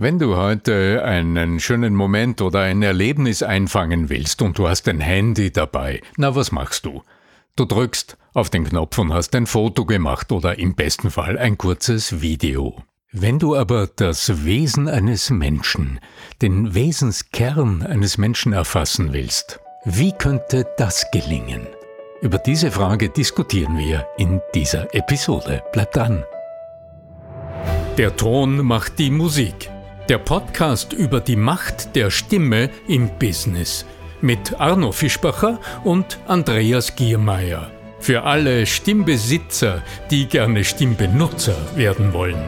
Wenn du heute einen schönen Moment oder ein Erlebnis einfangen willst und du hast ein Handy dabei, na was machst du? Du drückst auf den Knopf und hast ein Foto gemacht oder im besten Fall ein kurzes Video. Wenn du aber das Wesen eines Menschen, den Wesenskern eines Menschen erfassen willst, wie könnte das gelingen? Über diese Frage diskutieren wir in dieser Episode. Bleib dran. Der Ton macht die Musik. Der Podcast über die Macht der Stimme im Business mit Arno Fischbacher und Andreas Giermeier. Für alle Stimmbesitzer, die gerne Stimmbenutzer werden wollen.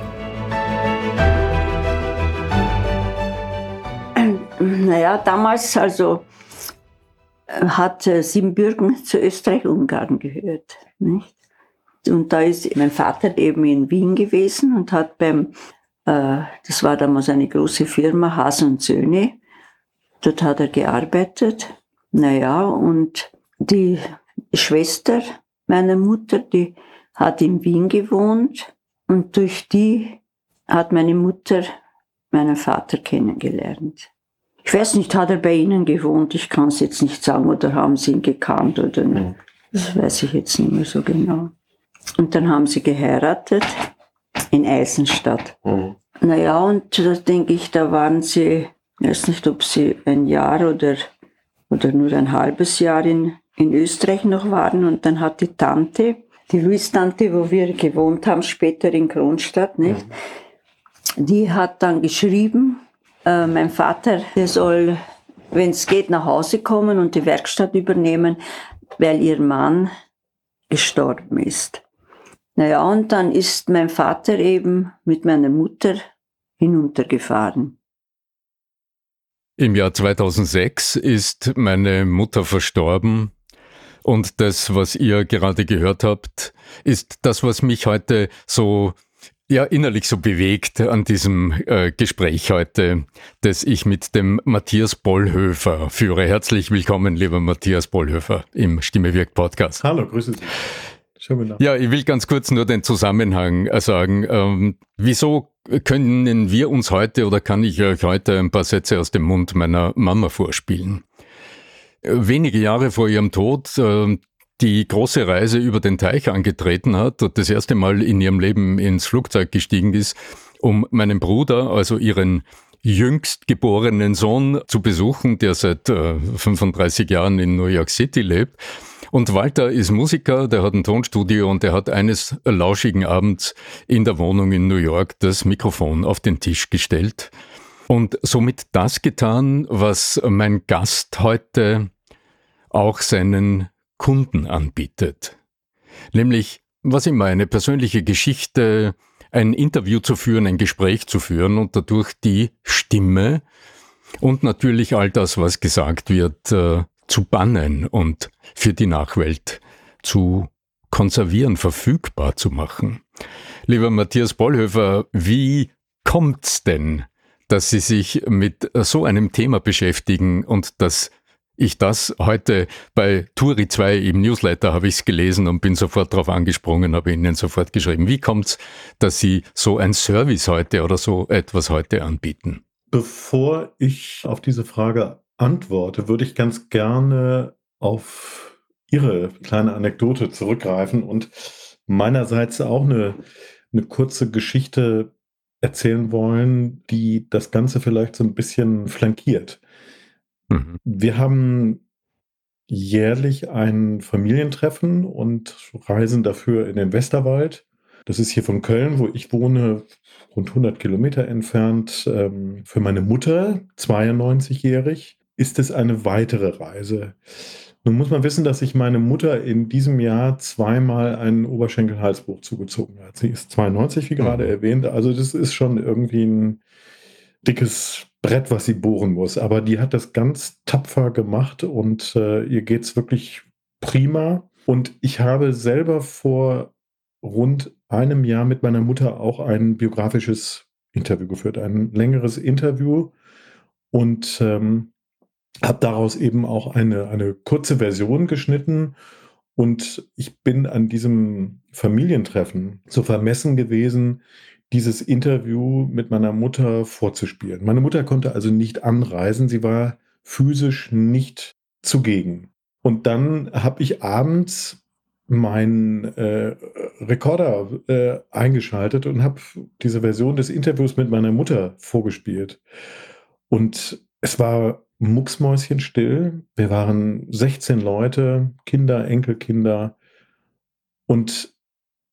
Naja, damals also äh, hat Siebenbürgen zu Österreich-Ungarn gehört. Nicht? Und da ist mein Vater eben in Wien gewesen und hat beim äh, das war damals eine große Firma, Haas und Söhne. Dort hat er gearbeitet. Naja, und die Schwester meiner Mutter, die hat in Wien gewohnt und durch die hat meine Mutter meinen Vater kennengelernt. Ich weiß nicht, hat er bei Ihnen gewohnt? Ich kann es jetzt nicht sagen, oder haben Sie ihn gekannt oder nicht. Mhm. Das weiß ich jetzt nicht mehr so genau. Und dann haben sie geheiratet in Eisenstadt. Mhm. Naja, und da denke ich, da waren sie, ich weiß nicht, ob sie ein Jahr oder, oder nur ein halbes Jahr in, in Österreich noch waren. Und dann hat die Tante, die Luis-Tante, wo wir gewohnt haben, später in Kronstadt, nicht? Mhm. Die hat dann geschrieben, äh, mein Vater, der soll, wenn es geht, nach Hause kommen und die Werkstatt übernehmen, weil ihr Mann gestorben ist. Naja, und dann ist mein Vater eben mit meiner Mutter hinuntergefahren. Im Jahr 2006 ist meine Mutter verstorben und das, was ihr gerade gehört habt, ist das, was mich heute so ja innerlich so bewegt an diesem äh, Gespräch heute, das ich mit dem Matthias Bollhöfer führe. Herzlich willkommen, lieber Matthias Bollhöfer im Stimmewirk Podcast. Hallo, grüße Sie. Ja, ich will ganz kurz nur den Zusammenhang äh, sagen. Ähm, wieso können wir uns heute oder kann ich euch heute ein paar Sätze aus dem Mund meiner Mama vorspielen? Äh, wenige Jahre vor ihrem Tod äh, die große Reise über den Teich angetreten hat und das erste Mal in ihrem Leben ins Flugzeug gestiegen ist, um meinen Bruder, also ihren jüngst geborenen Sohn zu besuchen, der seit 35 Jahren in New York City lebt. Und Walter ist Musiker, der hat ein Tonstudio und der hat eines lauschigen Abends in der Wohnung in New York das Mikrofon auf den Tisch gestellt und somit das getan, was mein Gast heute auch seinen Kunden anbietet. Nämlich, was immer eine persönliche Geschichte, ein Interview zu führen, ein Gespräch zu führen und dadurch die Stimme und natürlich all das, was gesagt wird, äh, zu bannen und für die Nachwelt zu konservieren, verfügbar zu machen. Lieber Matthias Bollhöfer, wie kommt's denn, dass Sie sich mit so einem Thema beschäftigen und dass ich das heute bei Turi 2 im Newsletter habe ich es gelesen und bin sofort darauf angesprungen, habe Ihnen sofort geschrieben. Wie kommt's, dass Sie so ein Service heute oder so etwas heute anbieten? Bevor ich auf diese Frage antworte, würde ich ganz gerne auf Ihre kleine Anekdote zurückgreifen und meinerseits auch eine, eine kurze Geschichte erzählen wollen, die das Ganze vielleicht so ein bisschen flankiert. Mhm. Wir haben jährlich ein Familientreffen und reisen dafür in den Westerwald. Das ist hier von Köln, wo ich wohne, rund 100 Kilometer entfernt. Ähm, für meine Mutter, 92-jährig, ist es eine weitere Reise. Nun muss man wissen, dass sich meine Mutter in diesem Jahr zweimal einen Oberschenkelhalsbruch zugezogen hat. Sie ist 92, wie gerade mhm. erwähnt. Also das ist schon irgendwie ein dickes Brett, was sie bohren muss. Aber die hat das ganz tapfer gemacht und äh, ihr geht es wirklich prima. Und ich habe selber vor rund einem Jahr mit meiner Mutter auch ein biografisches Interview geführt, ein längeres Interview. Und ähm, habe daraus eben auch eine, eine kurze Version geschnitten und ich bin an diesem Familientreffen so vermessen gewesen, dieses Interview mit meiner Mutter vorzuspielen. Meine Mutter konnte also nicht anreisen, sie war physisch nicht zugegen. Und dann habe ich abends meinen äh, Rekorder äh, eingeschaltet und habe diese Version des Interviews mit meiner Mutter vorgespielt. Und es war mucksmäuschenstill. Wir waren 16 Leute, Kinder, Enkelkinder. Und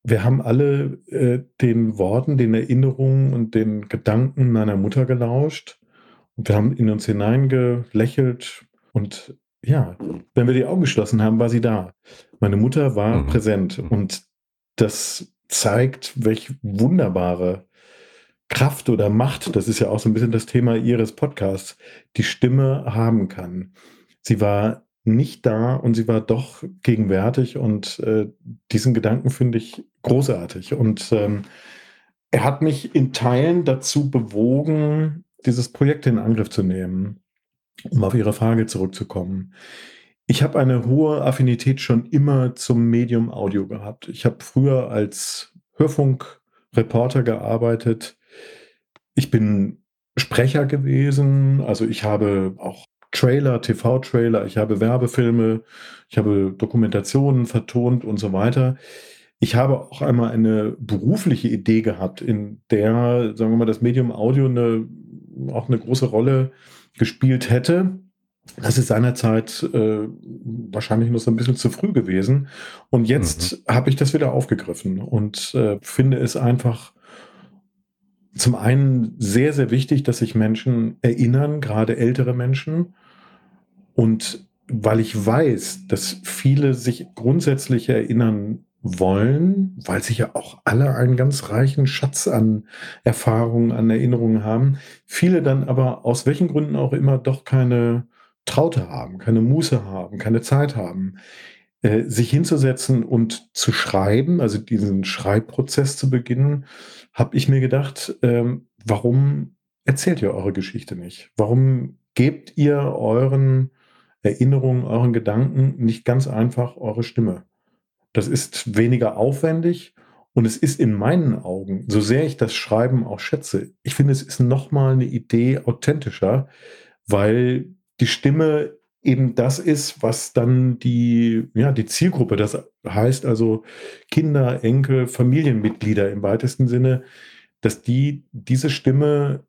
wir haben alle äh, den Worten, den Erinnerungen und den Gedanken meiner Mutter gelauscht. Und wir haben in uns hineingelächelt. Und ja, wenn wir die Augen geschlossen haben, war sie da. Meine Mutter war mhm. präsent. Mhm. Und das zeigt, welche wunderbare Kraft oder Macht, das ist ja auch so ein bisschen das Thema Ihres Podcasts, die Stimme haben kann. Sie war nicht da und sie war doch gegenwärtig und äh, diesen Gedanken finde ich großartig. Und ähm, er hat mich in Teilen dazu bewogen, dieses Projekt in Angriff zu nehmen, um auf Ihre Frage zurückzukommen. Ich habe eine hohe Affinität schon immer zum Medium Audio gehabt. Ich habe früher als Hörfunkreporter gearbeitet ich bin Sprecher gewesen, also ich habe auch Trailer, TV-Trailer, ich habe Werbefilme, ich habe Dokumentationen vertont und so weiter. Ich habe auch einmal eine berufliche Idee gehabt, in der, sagen wir mal, das Medium Audio eine, auch eine große Rolle gespielt hätte. Das ist seinerzeit äh, wahrscheinlich noch so ein bisschen zu früh gewesen. Und jetzt mhm. habe ich das wieder aufgegriffen und äh, finde es einfach zum einen sehr, sehr wichtig, dass sich Menschen erinnern, gerade ältere Menschen. Und weil ich weiß, dass viele sich grundsätzlich erinnern wollen, weil sie ja auch alle einen ganz reichen Schatz an Erfahrungen, an Erinnerungen haben, viele dann aber aus welchen Gründen auch immer doch keine Traute haben, keine Muße haben, keine Zeit haben, äh, sich hinzusetzen und zu schreiben, also diesen Schreibprozess zu beginnen, habe ich mir gedacht, ähm, warum erzählt ihr eure Geschichte nicht? Warum gebt ihr euren Erinnerungen, euren Gedanken nicht ganz einfach eure Stimme? Das ist weniger aufwendig und es ist in meinen Augen, so sehr ich das Schreiben auch schätze, ich finde, es ist nochmal eine Idee authentischer, weil die Stimme eben das ist, was dann die, ja, die Zielgruppe, das heißt also Kinder, Enkel, Familienmitglieder im weitesten Sinne, dass die diese Stimme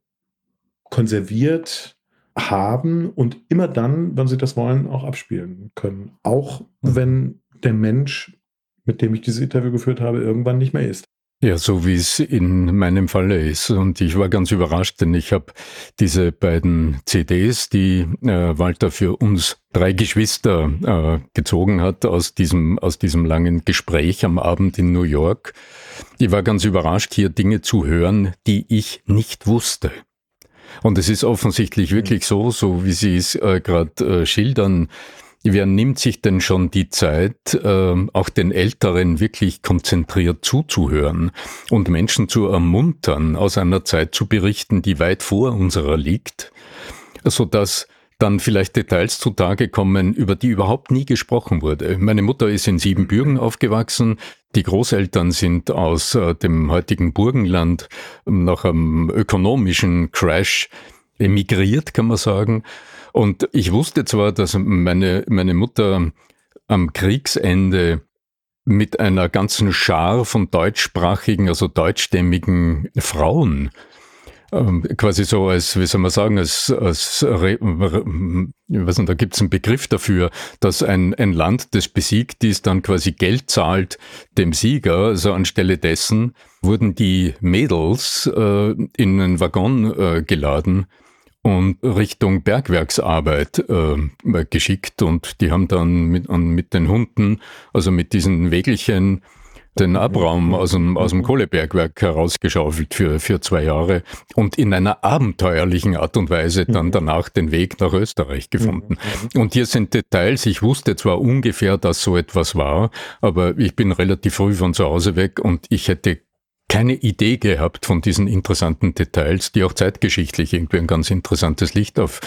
konserviert haben und immer dann, wenn sie das wollen, auch abspielen können. Auch mhm. wenn der Mensch, mit dem ich dieses Interview geführt habe, irgendwann nicht mehr ist. Ja, so wie es in meinem Falle ist. Und ich war ganz überrascht, denn ich habe diese beiden CDs, die äh, Walter für uns drei Geschwister äh, gezogen hat aus diesem, aus diesem langen Gespräch am Abend in New York. Ich war ganz überrascht, hier Dinge zu hören, die ich nicht wusste. Und es ist offensichtlich wirklich so, so wie Sie es äh, gerade äh, schildern, Wer nimmt sich denn schon die Zeit, äh, auch den Älteren wirklich konzentriert zuzuhören und Menschen zu ermuntern, aus einer Zeit zu berichten, die weit vor unserer liegt, so dass dann vielleicht Details zutage kommen, über die überhaupt nie gesprochen wurde. Meine Mutter ist in Siebenbürgen aufgewachsen. Die Großeltern sind aus äh, dem heutigen Burgenland nach einem ökonomischen Crash emigriert, kann man sagen. Und ich wusste zwar, dass meine, meine Mutter am Kriegsende mit einer ganzen Schar von deutschsprachigen, also deutschstämmigen Frauen ähm, quasi so als, wie soll man sagen, als, als weiß nicht, da gibt es einen Begriff dafür, dass ein, ein Land, das besiegt ist, dann quasi Geld zahlt dem Sieger. Also anstelle dessen wurden die Mädels äh, in einen Waggon äh, geladen und Richtung Bergwerksarbeit äh, geschickt und die haben dann mit, mit den Hunden, also mit diesen Wägelchen, den Abraum aus dem, aus dem Kohlebergwerk herausgeschaufelt für, für zwei Jahre und in einer abenteuerlichen Art und Weise dann mhm. danach den Weg nach Österreich gefunden. Mhm. Und hier sind Details, ich wusste zwar ungefähr, dass so etwas war, aber ich bin relativ früh von zu Hause weg und ich hätte keine Idee gehabt von diesen interessanten Details, die auch zeitgeschichtlich irgendwie ein ganz interessantes Licht auf,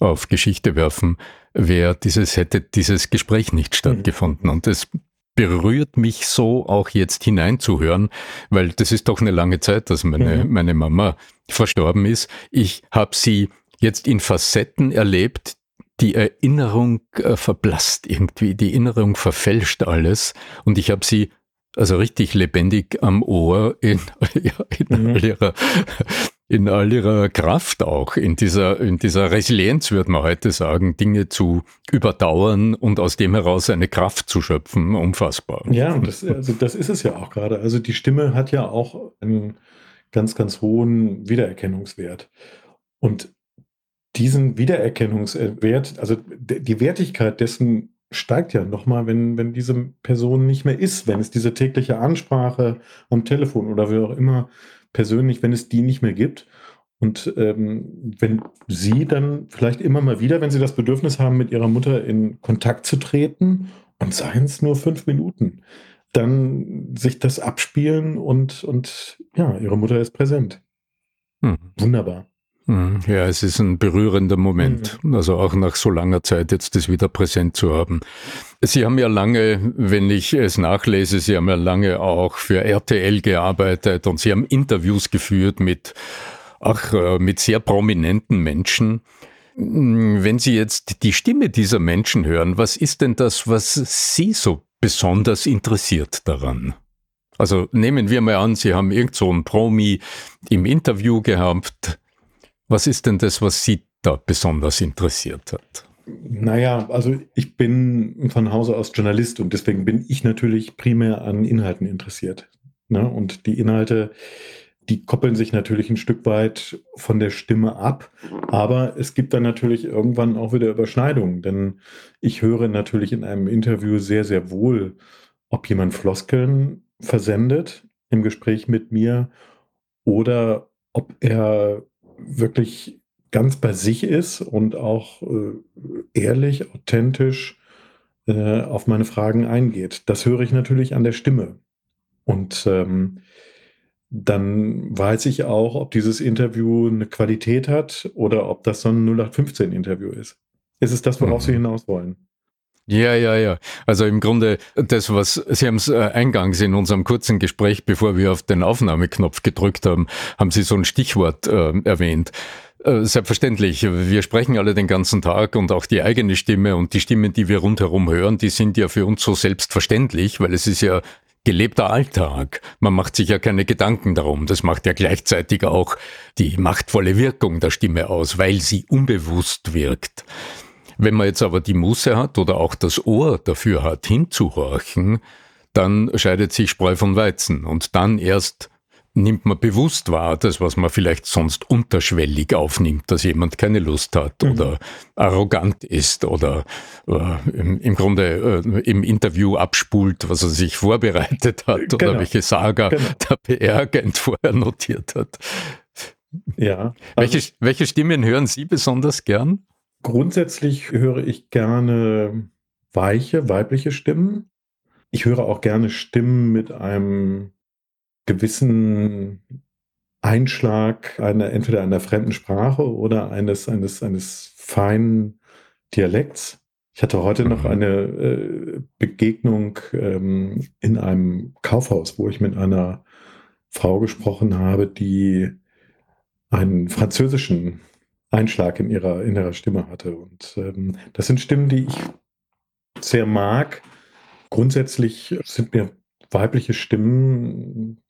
auf Geschichte werfen, wäre dieses, hätte dieses Gespräch nicht stattgefunden. Und es berührt mich so, auch jetzt hineinzuhören, weil das ist doch eine lange Zeit, dass meine, mhm. meine Mama verstorben ist. Ich habe sie jetzt in Facetten erlebt, die Erinnerung äh, verblasst irgendwie, die Erinnerung verfälscht alles und ich habe sie also richtig lebendig am Ohr in, ja, in, mhm. all ihrer, in all ihrer Kraft auch, in dieser, in dieser Resilienz, würde man heute sagen, Dinge zu überdauern und aus dem heraus eine Kraft zu schöpfen, unfassbar. Ja, das, also das ist es ja auch gerade. Also die Stimme hat ja auch einen ganz, ganz hohen Wiedererkennungswert. Und diesen Wiedererkennungswert, also die Wertigkeit dessen steigt ja nochmal, wenn, wenn diese Person nicht mehr ist, wenn es diese tägliche Ansprache am Telefon oder wie auch immer persönlich, wenn es die nicht mehr gibt. Und ähm, wenn Sie dann vielleicht immer mal wieder, wenn Sie das Bedürfnis haben, mit Ihrer Mutter in Kontakt zu treten, und seien es nur fünf Minuten, dann sich das abspielen und, und ja, Ihre Mutter ist präsent. Hm. Wunderbar. Hm, ja, es ist ein berührender Moment. Mhm. Also auch nach so langer Zeit jetzt das wieder präsent zu haben. Sie haben ja lange, wenn ich es nachlese, Sie haben ja lange auch für RTL gearbeitet und Sie haben Interviews geführt mit, ach, äh, mit sehr prominenten Menschen. Wenn Sie jetzt die Stimme dieser Menschen hören, was ist denn das, was Sie so besonders interessiert daran? Also nehmen wir mal an, Sie haben irgend so einen Promi im Interview gehabt, was ist denn das, was Sie da besonders interessiert hat? Naja, also ich bin von Hause aus Journalist und deswegen bin ich natürlich primär an Inhalten interessiert. Ne? Und die Inhalte, die koppeln sich natürlich ein Stück weit von der Stimme ab, aber es gibt dann natürlich irgendwann auch wieder Überschneidungen, denn ich höre natürlich in einem Interview sehr, sehr wohl, ob jemand Floskeln versendet im Gespräch mit mir oder ob er wirklich ganz bei sich ist und auch äh, ehrlich, authentisch äh, auf meine Fragen eingeht. Das höre ich natürlich an der Stimme. Und ähm, dann weiß ich auch, ob dieses Interview eine Qualität hat oder ob das so ein 0815-Interview ist. Ist es das, worauf mhm. Sie hinaus wollen? Ja, ja, ja. Also im Grunde das, was Sie haben es äh, eingangs in unserem kurzen Gespräch, bevor wir auf den Aufnahmeknopf gedrückt haben, haben Sie so ein Stichwort äh, erwähnt. Äh, selbstverständlich. Wir sprechen alle den ganzen Tag und auch die eigene Stimme und die Stimmen, die wir rundherum hören, die sind ja für uns so selbstverständlich, weil es ist ja gelebter Alltag. Man macht sich ja keine Gedanken darum. Das macht ja gleichzeitig auch die machtvolle Wirkung der Stimme aus, weil sie unbewusst wirkt. Wenn man jetzt aber die Muße hat oder auch das Ohr dafür hat, hinzuhorchen, dann scheidet sich Spreu von Weizen und dann erst nimmt man bewusst wahr, das, was man vielleicht sonst unterschwellig aufnimmt, dass jemand keine Lust hat mhm. oder arrogant ist oder äh, im, im, Grunde äh, im Interview abspult, was er sich vorbereitet hat genau. oder welche Saga genau. der PR-Agent vorher notiert hat. Ja. Also welche, welche Stimmen hören Sie besonders gern? Grundsätzlich höre ich gerne weiche, weibliche Stimmen. Ich höre auch gerne Stimmen mit einem gewissen Einschlag einer, entweder einer fremden Sprache oder eines, eines, eines feinen Dialekts. Ich hatte heute noch eine äh, Begegnung ähm, in einem Kaufhaus, wo ich mit einer Frau gesprochen habe, die einen französischen Einschlag in ihrer, in Stimme hatte. Und ähm, das sind Stimmen, die ich sehr mag. Grundsätzlich sind mir weibliche Stimmen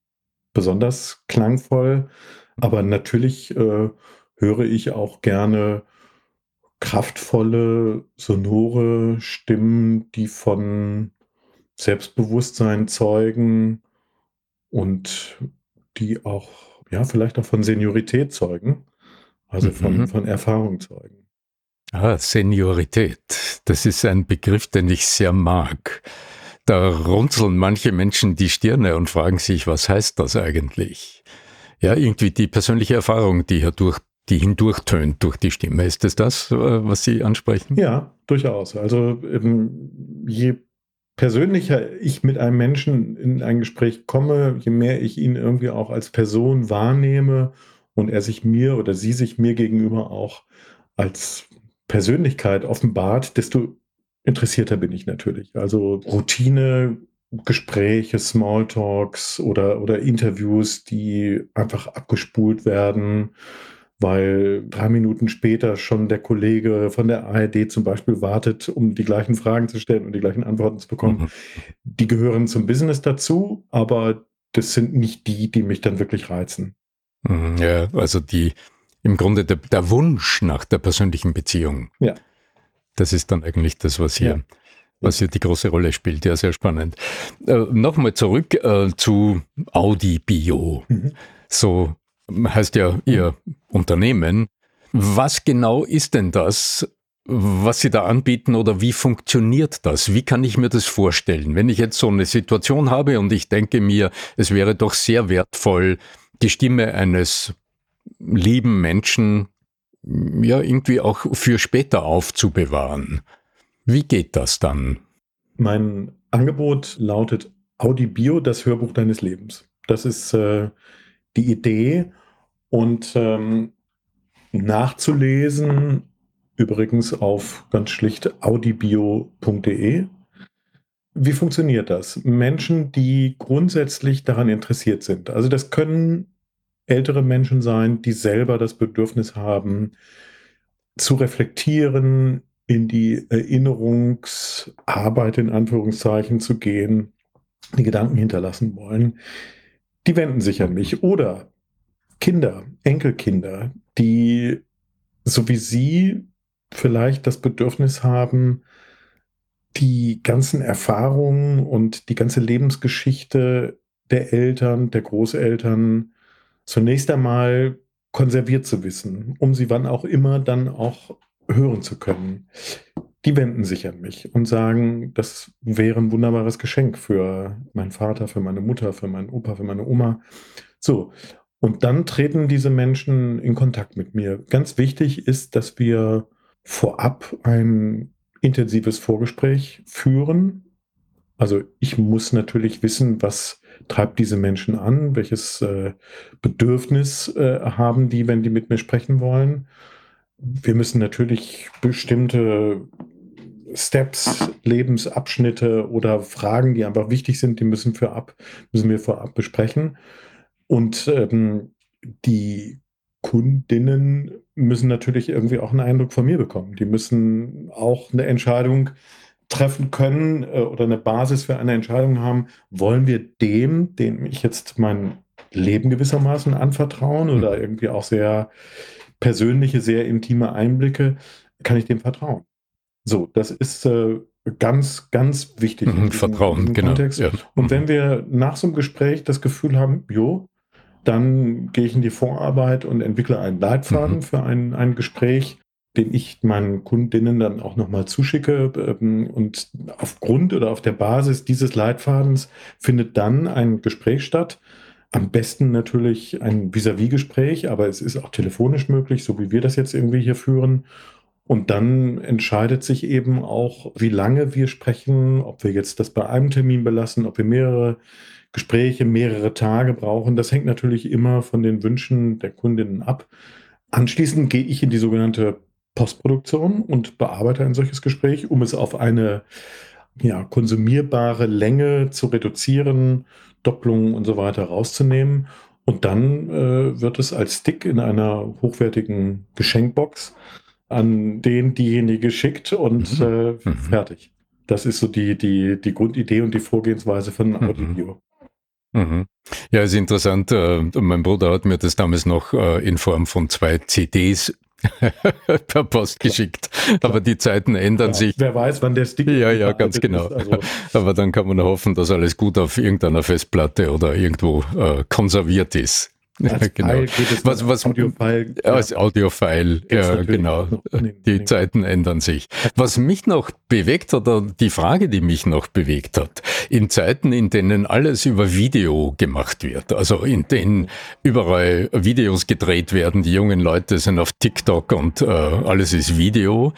besonders klangvoll, aber natürlich äh, höre ich auch gerne kraftvolle, sonore Stimmen, die von Selbstbewusstsein zeugen und die auch, ja, vielleicht auch von Seniorität zeugen. Also von, mhm. von Erfahrung zeugen. Ah, Seniorität. Das ist ein Begriff, den ich sehr mag. Da runzeln manche Menschen die Stirne und fragen sich, was heißt das eigentlich? Ja, irgendwie die persönliche Erfahrung, die hier durch, die hindurchtönt durch die Stimme. Ist es das, äh, was Sie ansprechen? Ja, durchaus. Also ähm, je persönlicher ich mit einem Menschen in ein Gespräch komme, je mehr ich ihn irgendwie auch als Person wahrnehme und er sich mir oder sie sich mir gegenüber auch als Persönlichkeit offenbart, desto interessierter bin ich natürlich. Also Routine Gespräche, Smalltalks oder, oder Interviews, die einfach abgespult werden, weil drei Minuten später schon der Kollege von der ARD zum Beispiel wartet, um die gleichen Fragen zu stellen und die gleichen Antworten zu bekommen. Mhm. Die gehören zum Business dazu, aber das sind nicht die, die mich dann wirklich reizen. Mhm, ja, also die im Grunde der, der Wunsch nach der persönlichen Beziehung. Ja. Das ist dann eigentlich das, was hier, ja. was hier die große Rolle spielt. Ja, sehr spannend. Äh, Nochmal zurück äh, zu Audi Bio. Mhm. So heißt ja Ihr Unternehmen. Was genau ist denn das, was Sie da anbieten oder wie funktioniert das? Wie kann ich mir das vorstellen? Wenn ich jetzt so eine Situation habe und ich denke mir, es wäre doch sehr wertvoll, die Stimme eines lieben Menschen ja irgendwie auch für später aufzubewahren. Wie geht das dann? Mein Angebot lautet Audi Bio, das Hörbuch deines Lebens. Das ist äh, die Idee und ähm, nachzulesen übrigens auf ganz schlicht audibio.de. Wie funktioniert das? Menschen, die grundsätzlich daran interessiert sind. Also das können ältere Menschen sein, die selber das Bedürfnis haben, zu reflektieren, in die Erinnerungsarbeit in Anführungszeichen zu gehen, die Gedanken hinterlassen wollen, die wenden sich an mich. Oder Kinder, Enkelkinder, die so wie Sie vielleicht das Bedürfnis haben, die ganzen Erfahrungen und die ganze Lebensgeschichte der Eltern, der Großeltern zunächst einmal konserviert zu wissen, um sie wann auch immer dann auch hören zu können. Die wenden sich an mich und sagen, das wäre ein wunderbares Geschenk für meinen Vater, für meine Mutter, für meinen Opa, für meine Oma. So. Und dann treten diese Menschen in Kontakt mit mir. Ganz wichtig ist, dass wir vorab ein intensives Vorgespräch führen. Also ich muss natürlich wissen, was treibt diese Menschen an, welches äh, Bedürfnis äh, haben die, wenn die mit mir sprechen wollen. Wir müssen natürlich bestimmte Steps, Lebensabschnitte oder Fragen, die einfach wichtig sind, die müssen, für ab, müssen wir vorab besprechen. Und ähm, die Kundinnen müssen natürlich irgendwie auch einen Eindruck von mir bekommen. Die müssen auch eine Entscheidung treffen können äh, oder eine Basis für eine Entscheidung haben, wollen wir dem, dem ich jetzt mein Leben gewissermaßen anvertrauen oder mhm. irgendwie auch sehr persönliche, sehr intime Einblicke, kann ich dem vertrauen. So, das ist äh, ganz, ganz wichtig. Mhm, Vertrauen, genau. Ja. Und wenn mhm. wir nach so einem Gespräch das Gefühl haben, jo, dann gehe ich in die Vorarbeit und entwickle einen Leitfaden mhm. für ein, ein Gespräch, den ich meinen Kundinnen dann auch nochmal zuschicke. Ähm, und aufgrund oder auf der Basis dieses Leitfadens findet dann ein Gespräch statt. Am besten natürlich ein Vis-à-vis-Gespräch, aber es ist auch telefonisch möglich, so wie wir das jetzt irgendwie hier führen. Und dann entscheidet sich eben auch, wie lange wir sprechen, ob wir jetzt das bei einem Termin belassen, ob wir mehrere Gespräche, mehrere Tage brauchen. Das hängt natürlich immer von den Wünschen der Kundinnen ab. Anschließend gehe ich in die sogenannte Postproduktion und bearbeite ein solches Gespräch, um es auf eine ja, konsumierbare Länge zu reduzieren, Doppelungen und so weiter rauszunehmen. Und dann äh, wird es als Stick in einer hochwertigen Geschenkbox an den diejenige geschickt und mhm. äh, mhm. fertig. Das ist so die, die, die Grundidee und die Vorgehensweise von mhm. Audio. Mhm. Ja, ist interessant. Äh, mein Bruder hat mir das damals noch äh, in Form von zwei CDs per Post geschickt. Aber die Zeiten ändern ja, sich. Wer weiß, wann der Stick Ja, ja, ganz genau. Ist, also Aber dann kann man hoffen, dass alles gut auf irgendeiner Festplatte oder irgendwo äh, konserviert ist. Als genau. File geht es was, was, Audiofile. Ja. Als Audiofile, ja, genau. Die Zeiten ändern sich. Was mich noch bewegt oder die Frage, die mich noch bewegt hat, in Zeiten, in denen alles über Video gemacht wird, also in denen überall Videos gedreht werden, die jungen Leute sind auf TikTok und äh, alles ist Video.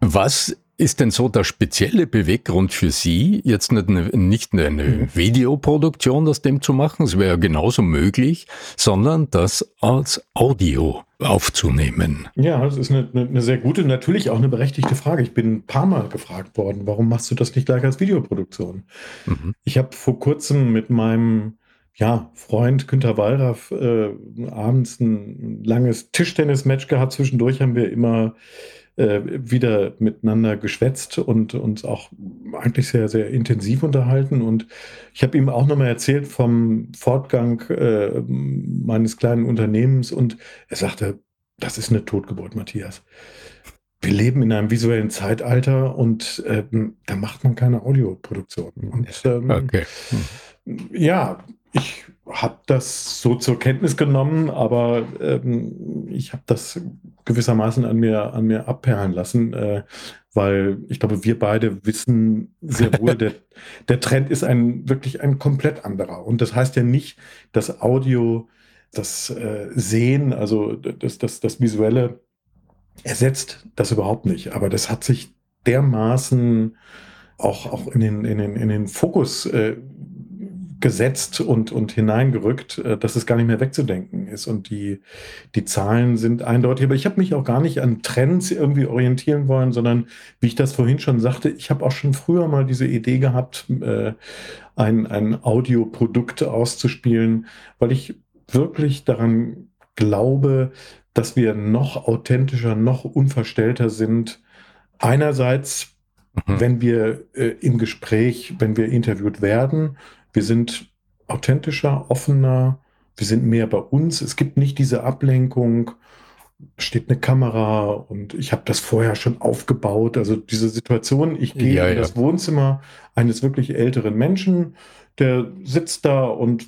Was ist denn so der spezielle Beweggrund für Sie, jetzt nicht eine, nicht eine mhm. Videoproduktion aus dem zu machen, es wäre ja genauso möglich, sondern das als Audio aufzunehmen? Ja, das ist eine, eine, sehr gute, natürlich auch eine berechtigte Frage. Ich bin ein paar Mal gefragt worden, warum machst du das nicht gleich als Videoproduktion? Mhm. Ich habe vor kurzem mit meinem ja, Freund Günter Wallraff äh, abends ein langes Tischtennis-Match gehabt. Zwischendurch haben wir immer äh, wieder miteinander geschwätzt und uns auch eigentlich sehr, sehr intensiv unterhalten. Und ich habe ihm auch nochmal erzählt vom Fortgang äh, meines kleinen Unternehmens und er sagte, das ist eine Totgeburt, Matthias. Wir leben in einem visuellen Zeitalter und äh, da macht man keine Audioproduktion. Und ähm, okay. hm. Ja, ich habe das so zur Kenntnis genommen, aber ähm, ich habe das gewissermaßen an mir, an mir abperlen lassen, äh, weil ich glaube, wir beide wissen sehr wohl, der, der Trend ist ein wirklich ein komplett anderer. Und das heißt ja nicht, dass Audio das äh, Sehen, also das, das, das Visuelle ersetzt das überhaupt nicht. Aber das hat sich dermaßen auch, auch in, den, in, den, in den Fokus äh, gesetzt und, und hineingerückt, äh, dass es gar nicht mehr wegzudenken ist. Und die, die Zahlen sind eindeutig. Aber ich habe mich auch gar nicht an Trends irgendwie orientieren wollen, sondern wie ich das vorhin schon sagte, ich habe auch schon früher mal diese Idee gehabt, äh, ein, ein Audioprodukt auszuspielen, weil ich wirklich daran glaube, dass wir noch authentischer, noch unverstellter sind. Einerseits, mhm. wenn wir äh, im Gespräch, wenn wir interviewt werden, wir sind authentischer, offener, wir sind mehr bei uns. Es gibt nicht diese Ablenkung, steht eine Kamera und ich habe das vorher schon aufgebaut. Also diese Situation, ich gehe ja, in ja. das Wohnzimmer eines wirklich älteren Menschen, der sitzt da und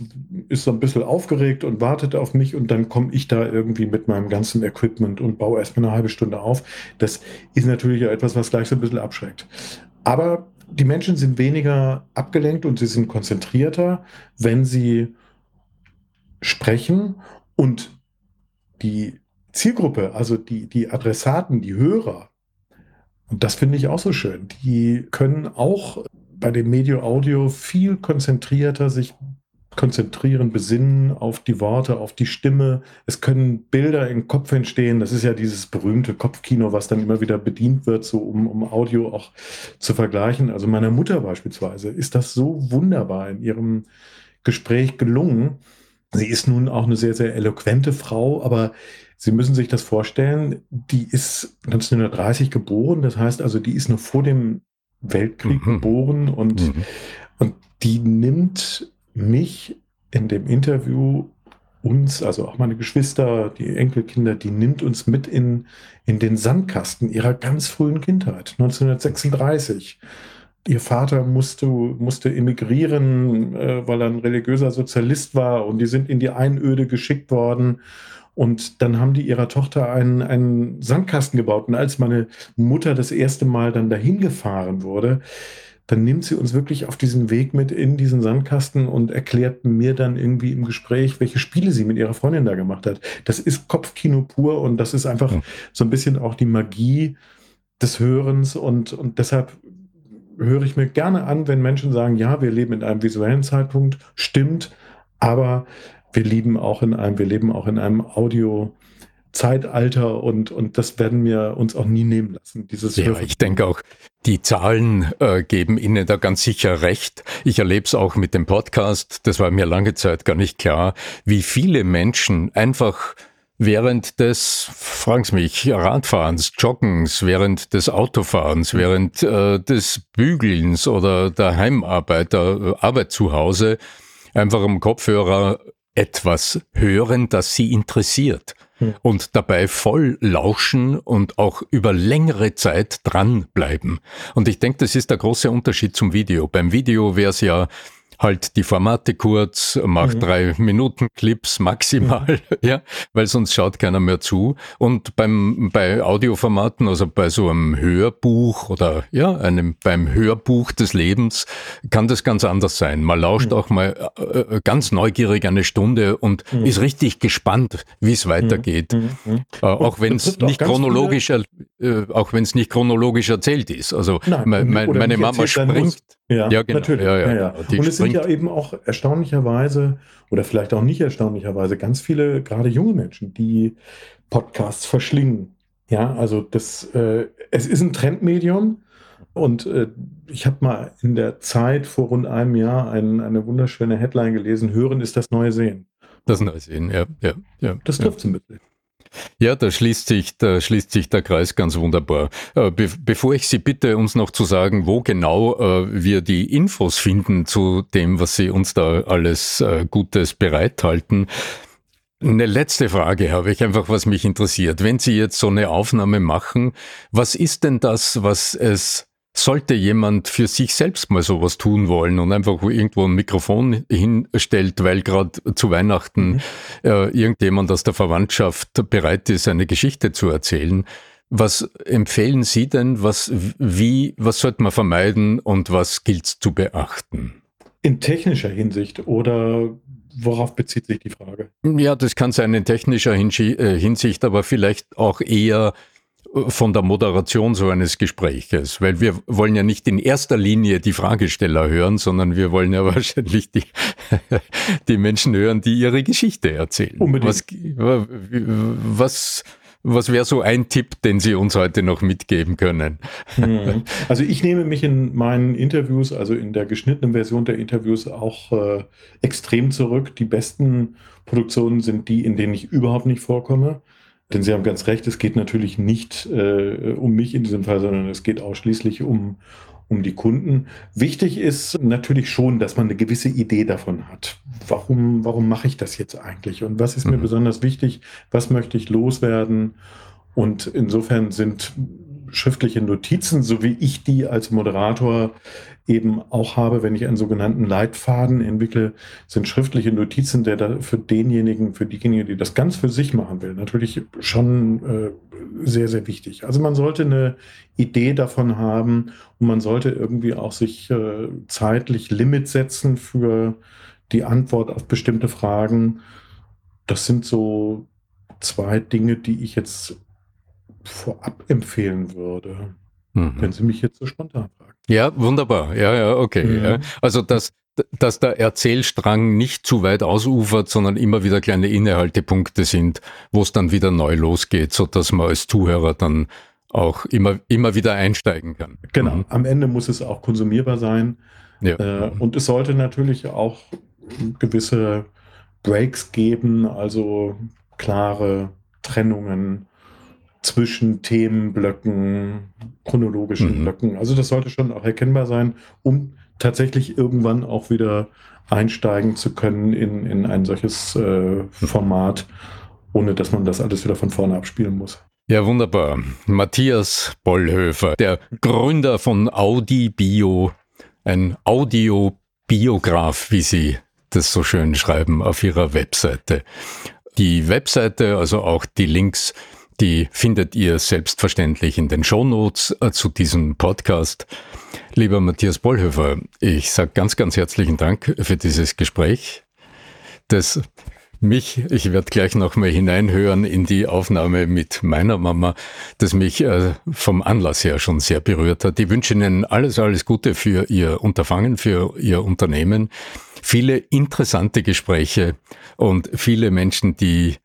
ist so ein bisschen aufgeregt und wartet auf mich und dann komme ich da irgendwie mit meinem ganzen Equipment und baue erstmal eine halbe Stunde auf. Das ist natürlich auch etwas, was gleich so ein bisschen abschreckt. Aber die Menschen sind weniger abgelenkt und sie sind konzentrierter, wenn sie sprechen und die Zielgruppe, also die, die Adressaten, die Hörer, und das finde ich auch so schön, die können auch bei dem Medio Audio viel konzentrierter sich konzentrieren, besinnen auf die Worte, auf die Stimme. Es können Bilder im Kopf entstehen. Das ist ja dieses berühmte Kopfkino, was dann immer wieder bedient wird, so um, um Audio auch zu vergleichen. Also meiner Mutter beispielsweise ist das so wunderbar in ihrem Gespräch gelungen. Sie ist nun auch eine sehr, sehr eloquente Frau, aber Sie müssen sich das vorstellen, die ist 1930 geboren, das heißt also, die ist noch vor dem Weltkrieg mhm. geboren und, mhm. und die nimmt mich in dem Interview uns, also auch meine Geschwister, die Enkelkinder, die nimmt uns mit in, in den Sandkasten ihrer ganz frühen Kindheit, 1936. Ihr Vater musste, musste emigrieren, äh, weil er ein religiöser Sozialist war und die sind in die Einöde geschickt worden. Und dann haben die ihrer Tochter einen, einen Sandkasten gebaut. Und als meine Mutter das erste Mal dann dahin gefahren wurde, dann nimmt sie uns wirklich auf diesen Weg mit in diesen Sandkasten und erklärt mir dann irgendwie im Gespräch, welche Spiele sie mit ihrer Freundin da gemacht hat. Das ist Kopfkino pur und das ist einfach so ein bisschen auch die Magie des Hörens und, und deshalb höre ich mir gerne an, wenn Menschen sagen, ja, wir leben in einem visuellen Zeitpunkt, stimmt, aber wir leben auch in einem, wir leben auch in einem Audio Zeitalter und, und das werden wir uns auch nie nehmen lassen. Dieses ja, ich denke auch, die Zahlen äh, geben Ihnen da ganz sicher recht. Ich erlebe es auch mit dem Podcast, das war mir lange Zeit gar nicht klar, wie viele Menschen einfach während des, fragen Sie mich, Radfahrens, Joggens, während des Autofahrens, während äh, des Bügelns oder der Heimarbeit, der Arbeit zu Hause einfach am Kopfhörer etwas hören, das sie interessiert und dabei voll lauschen und auch über längere Zeit dranbleiben. Und ich denke, das ist der große Unterschied zum Video. Beim Video wäre es ja halt die Formate kurz, macht mhm. drei Minuten Clips maximal, mhm. ja, weil sonst schaut keiner mehr zu. Und beim, bei Audioformaten, also bei so einem Hörbuch oder ja, einem, beim Hörbuch des Lebens kann das ganz anders sein. Man lauscht mhm. auch mal äh, äh ganz neugierig eine Stunde und mhm. ist richtig gespannt, wie es weitergeht. Mhm. Mhm. Äh, auch wenn es nicht chronologisch, äh, auch wenn es nicht chronologisch erzählt ist. Also Nein, mein, meine Mama springt. Ja, ja, genau. Natürlich. Ja, ja, ja. Genau. Und es sind ja eben auch erstaunlicherweise oder vielleicht auch nicht erstaunlicherweise ganz viele, gerade junge Menschen, die Podcasts verschlingen. Ja, also das, äh, es ist ein Trendmedium. Und äh, ich habe mal in der Zeit vor rund einem Jahr ein, eine wunderschöne Headline gelesen: Hören ist das neue Sehen. Das neue Sehen, ja, ja, ja. Das trifft ja. ein bisschen. Ja, da schließt sich, da schließt sich der Kreis ganz wunderbar. Äh, be bevor ich Sie bitte, uns noch zu sagen, wo genau äh, wir die Infos finden zu dem, was Sie uns da alles äh, Gutes bereithalten, eine letzte Frage habe ich einfach, was mich interessiert. Wenn Sie jetzt so eine Aufnahme machen, was ist denn das, was es sollte jemand für sich selbst mal sowas tun wollen und einfach irgendwo ein Mikrofon hinstellt, weil gerade zu Weihnachten mhm. äh, irgendjemand aus der Verwandtschaft bereit ist, eine Geschichte zu erzählen. Was empfehlen Sie denn? Was, wie, was sollte man vermeiden und was gilt es zu beachten? In technischer Hinsicht oder worauf bezieht sich die Frage? Ja, das kann sein in technischer äh, Hinsicht, aber vielleicht auch eher von der Moderation so eines Gespräches, weil wir wollen ja nicht in erster Linie die Fragesteller hören, sondern wir wollen ja wahrscheinlich die, die Menschen hören, die ihre Geschichte erzählen. Unbedingt. Was, was, was wäre so ein Tipp, den Sie uns heute noch mitgeben können? Mhm. Also ich nehme mich in meinen Interviews, also in der geschnittenen Version der Interviews auch äh, extrem zurück. Die besten Produktionen sind die, in denen ich überhaupt nicht vorkomme. Denn Sie haben ganz recht, es geht natürlich nicht äh, um mich in diesem Fall, sondern es geht ausschließlich um, um die Kunden. Wichtig ist natürlich schon, dass man eine gewisse Idee davon hat. Warum, warum mache ich das jetzt eigentlich? Und was ist mir mhm. besonders wichtig? Was möchte ich loswerden? Und insofern sind schriftliche Notizen, so wie ich die als Moderator eben auch habe, wenn ich einen sogenannten Leitfaden entwickle, sind schriftliche Notizen, der da für denjenigen, für diejenigen, die das ganz für sich machen will, natürlich schon äh, sehr, sehr wichtig. Also man sollte eine Idee davon haben und man sollte irgendwie auch sich äh, zeitlich Limit setzen für die Antwort auf bestimmte Fragen. Das sind so zwei Dinge, die ich jetzt vorab empfehlen würde, mhm. wenn Sie mich jetzt so spontan fragen. Ja, wunderbar. Ja, ja, okay. Mhm. Ja. Also dass, dass der Erzählstrang nicht zu weit ausufert, sondern immer wieder kleine Innehaltepunkte sind, wo es dann wieder neu losgeht, so dass man als Zuhörer dann auch immer, immer wieder einsteigen kann. Genau. Mhm. Am Ende muss es auch konsumierbar sein. Ja. Äh, und es sollte natürlich auch gewisse Breaks geben, also klare Trennungen zwischen Themenblöcken, chronologischen mhm. Blöcken. Also das sollte schon auch erkennbar sein, um tatsächlich irgendwann auch wieder einsteigen zu können in, in ein solches äh, Format, ohne dass man das alles wieder von vorne abspielen muss. Ja, wunderbar. Matthias Bollhöfer, der Gründer von Audi Bio, ein Audiobiograf, wie Sie das so schön schreiben auf Ihrer Webseite. Die Webseite, also auch die Links die findet ihr selbstverständlich in den Shownotes äh, zu diesem Podcast. Lieber Matthias Bollhöfer, ich sage ganz, ganz herzlichen Dank für dieses Gespräch, das mich, ich werde gleich nochmal hineinhören in die Aufnahme mit meiner Mama, das mich äh, vom Anlass her schon sehr berührt hat. Ich wünsche Ihnen alles, alles Gute für Ihr Unterfangen, für Ihr Unternehmen. Viele interessante Gespräche und viele Menschen, die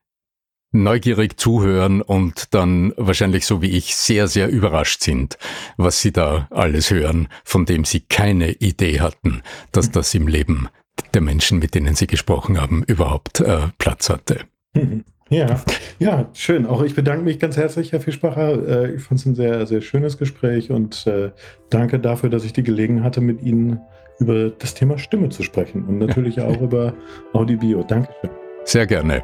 neugierig zuhören und dann wahrscheinlich so wie ich sehr, sehr überrascht sind, was sie da alles hören, von dem sie keine Idee hatten, dass das im Leben der Menschen, mit denen sie gesprochen haben, überhaupt äh, Platz hatte. Ja, ja, schön. Auch ich bedanke mich ganz herzlich, Herr Fischbacher. Äh, ich fand es ein sehr, sehr schönes Gespräch und äh, danke dafür, dass ich die Gelegenheit hatte, mit Ihnen über das Thema Stimme zu sprechen und natürlich auch über Audio Bio. Dankeschön. Sehr gerne.